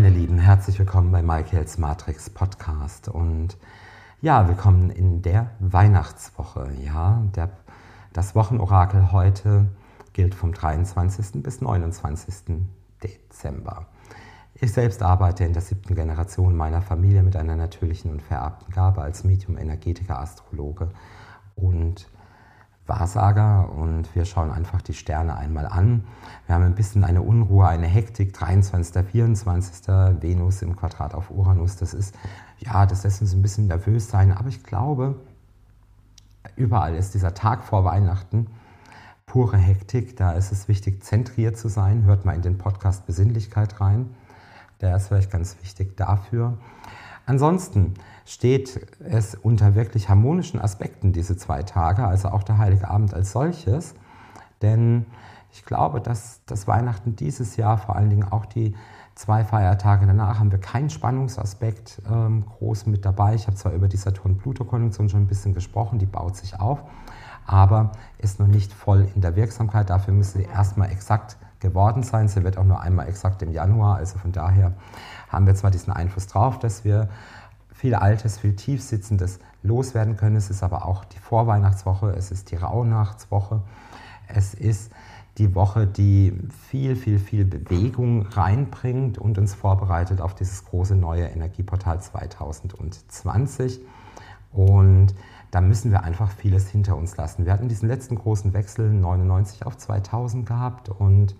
meine Lieben, herzlich willkommen bei Michaels Matrix Podcast und ja, willkommen in der Weihnachtswoche. Ja, der, das Wochenorakel heute gilt vom 23. bis 29. Dezember. Ich selbst arbeite in der siebten Generation meiner Familie mit einer natürlichen und vererbten Gabe als Medium, Energetiker, Astrologe und Wahrsager und wir schauen einfach die Sterne einmal an. Wir haben ein bisschen eine Unruhe, eine Hektik, 23., 24. Venus im Quadrat auf Uranus. Das ist, ja, das lässt uns ein bisschen nervös sein, aber ich glaube, überall ist dieser Tag vor Weihnachten pure Hektik. Da ist es wichtig, zentriert zu sein. Hört mal in den Podcast Besinnlichkeit rein. Der ist vielleicht ganz wichtig dafür. Ansonsten steht es unter wirklich harmonischen Aspekten diese zwei Tage, also auch der Heilige Abend als solches. Denn ich glaube, dass das Weihnachten dieses Jahr, vor allen Dingen auch die zwei Feiertage danach, haben wir keinen Spannungsaspekt ähm, groß mit dabei. Ich habe zwar über die Saturn-Pluto-Konjunktion schon ein bisschen gesprochen, die baut sich auf, aber ist noch nicht voll in der Wirksamkeit. Dafür müsste sie erstmal exakt geworden sein. Sie wird auch nur einmal exakt im Januar, also von daher haben wir zwar diesen Einfluss drauf, dass wir viel Altes, viel Tiefsitzendes loswerden können. Es ist aber auch die Vorweihnachtswoche, es ist die Rauhnachtswoche, es ist die Woche, die viel, viel, viel Bewegung reinbringt und uns vorbereitet auf dieses große neue Energieportal 2020. Und da müssen wir einfach vieles hinter uns lassen. Wir hatten diesen letzten großen Wechsel 99 auf 2000 gehabt und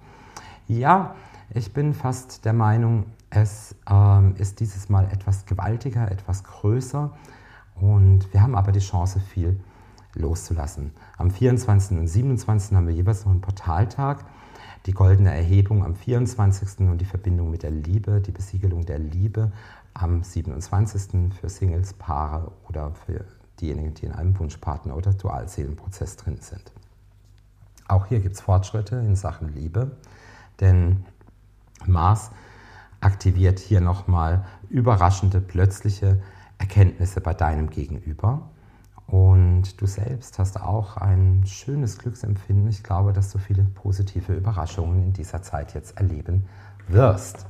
ja, ich bin fast der Meinung, es ähm, ist dieses Mal etwas gewaltiger, etwas größer und wir haben aber die Chance, viel loszulassen. Am 24. und 27. haben wir jeweils noch einen Portaltag, die goldene Erhebung am 24. und die Verbindung mit der Liebe, die Besiegelung der Liebe am 27. für Singles, Paare oder für diejenigen, die in einem Wunschpartner oder Dualseelenprozess drin sind. Auch hier gibt es Fortschritte in Sachen Liebe, denn Mars aktiviert hier nochmal überraschende, plötzliche Erkenntnisse bei deinem Gegenüber. Und du selbst hast auch ein schönes Glücksempfinden. Ich glaube, dass du viele positive Überraschungen in dieser Zeit jetzt erleben wirst.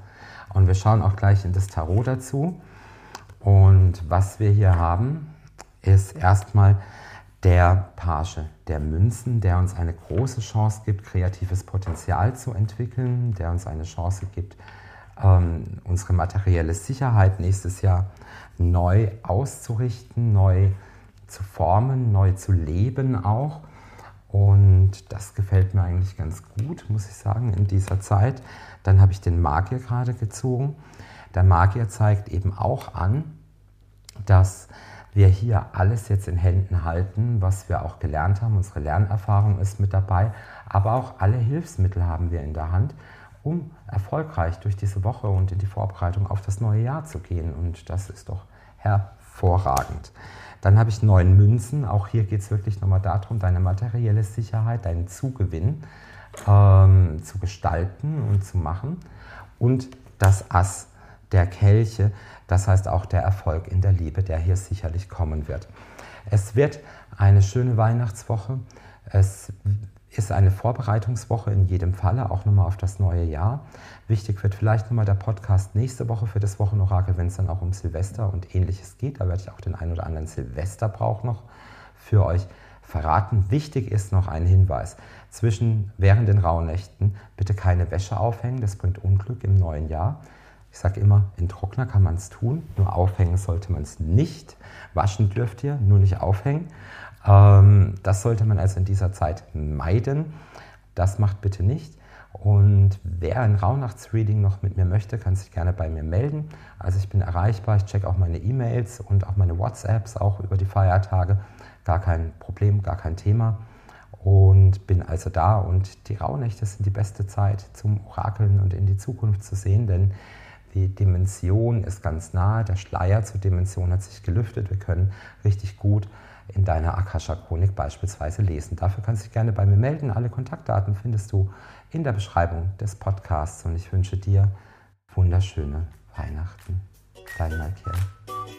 Und wir schauen auch gleich in das Tarot dazu. Und was wir hier haben, ist erstmal der Page der Münzen, der uns eine große Chance gibt, kreatives Potenzial zu entwickeln, der uns eine Chance gibt, ähm, unsere materielle Sicherheit nächstes Jahr neu auszurichten, neu zu formen, neu zu leben auch. Und das gefällt mir eigentlich ganz gut, muss ich sagen, in dieser Zeit. Dann habe ich den Magier gerade gezogen. Der Magier zeigt eben auch an, dass wir hier alles jetzt in Händen halten, was wir auch gelernt haben. Unsere Lernerfahrung ist mit dabei, aber auch alle Hilfsmittel haben wir in der Hand, um erfolgreich durch diese Woche und in die Vorbereitung auf das neue Jahr zu gehen. Und das ist doch hervorragend. Dann habe ich neun Münzen. Auch hier geht es wirklich nochmal darum, deine materielle Sicherheit, deinen Zugewinn ähm, zu gestalten und zu machen. Und das Ass der Kelche, das heißt auch der Erfolg in der Liebe, der hier sicherlich kommen wird. Es wird eine schöne Weihnachtswoche. Es ist eine Vorbereitungswoche in jedem Falle, auch nochmal auf das neue Jahr. Wichtig wird vielleicht nochmal der Podcast nächste Woche für das Wochenorakel, wenn es dann auch um Silvester und ähnliches geht. Da werde ich auch den ein oder anderen Silvesterbrauch noch für euch verraten. Wichtig ist noch ein Hinweis. Zwischen während den Rauhnächten bitte keine Wäsche aufhängen, das bringt Unglück im neuen Jahr. Ich sage immer, in Trockner kann man es tun, nur aufhängen sollte man es nicht. Waschen dürft ihr, nur nicht aufhängen. Ähm, das sollte man also in dieser Zeit meiden. Das macht bitte nicht. Und wer ein Rauhnachtsreading noch mit mir möchte, kann sich gerne bei mir melden. Also ich bin erreichbar, ich checke auch meine E-Mails und auch meine WhatsApps, auch über die Feiertage. Gar kein Problem, gar kein Thema. Und bin also da und die Rauhnächte sind die beste Zeit zum Orakeln und in die Zukunft zu sehen, denn die Dimension ist ganz nahe, der Schleier zur Dimension hat sich gelüftet. Wir können richtig gut in deiner Akasha-Chronik beispielsweise lesen. Dafür kannst du dich gerne bei mir melden. Alle Kontaktdaten findest du in der Beschreibung des Podcasts und ich wünsche dir wunderschöne Weihnachten. Dein Michael.